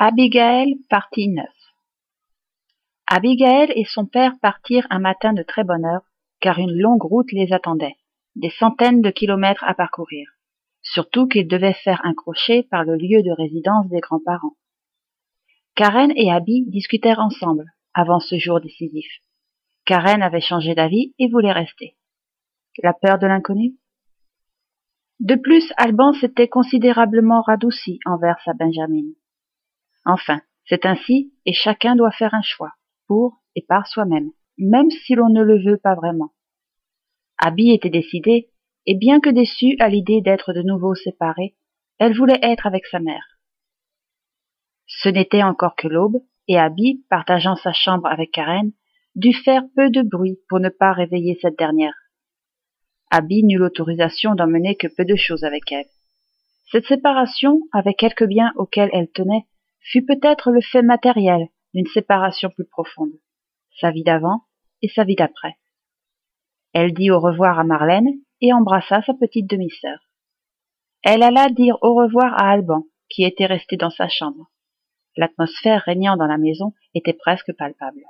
Abigail, partie 9 Abigail et son père partirent un matin de très bonne heure, car une longue route les attendait, des centaines de kilomètres à parcourir, surtout qu'ils devaient faire un crochet par le lieu de résidence des grands-parents. Karen et Abby discutèrent ensemble, avant ce jour décisif. Karen avait changé d'avis et voulait rester. La peur de l'inconnu? De plus, Alban s'était considérablement radouci envers sa Benjamin. Enfin, c'est ainsi, et chacun doit faire un choix, pour et par soi-même, même si l'on ne le veut pas vraiment. Abby était décidée, et bien que déçue à l'idée d'être de nouveau séparée, elle voulait être avec sa mère. Ce n'était encore que l'aube, et Abby, partageant sa chambre avec Karen, dut faire peu de bruit pour ne pas réveiller cette dernière. Abby n'eut l'autorisation d'emmener que peu de choses avec elle. Cette séparation, avec quelques biens auxquels elle tenait, fut peut-être le fait matériel d'une séparation plus profonde, sa vie d'avant et sa vie d'après. Elle dit au revoir à Marlène et embrassa sa petite demi-sœur. Elle alla dire au revoir à Alban, qui était resté dans sa chambre. L'atmosphère régnant dans la maison était presque palpable.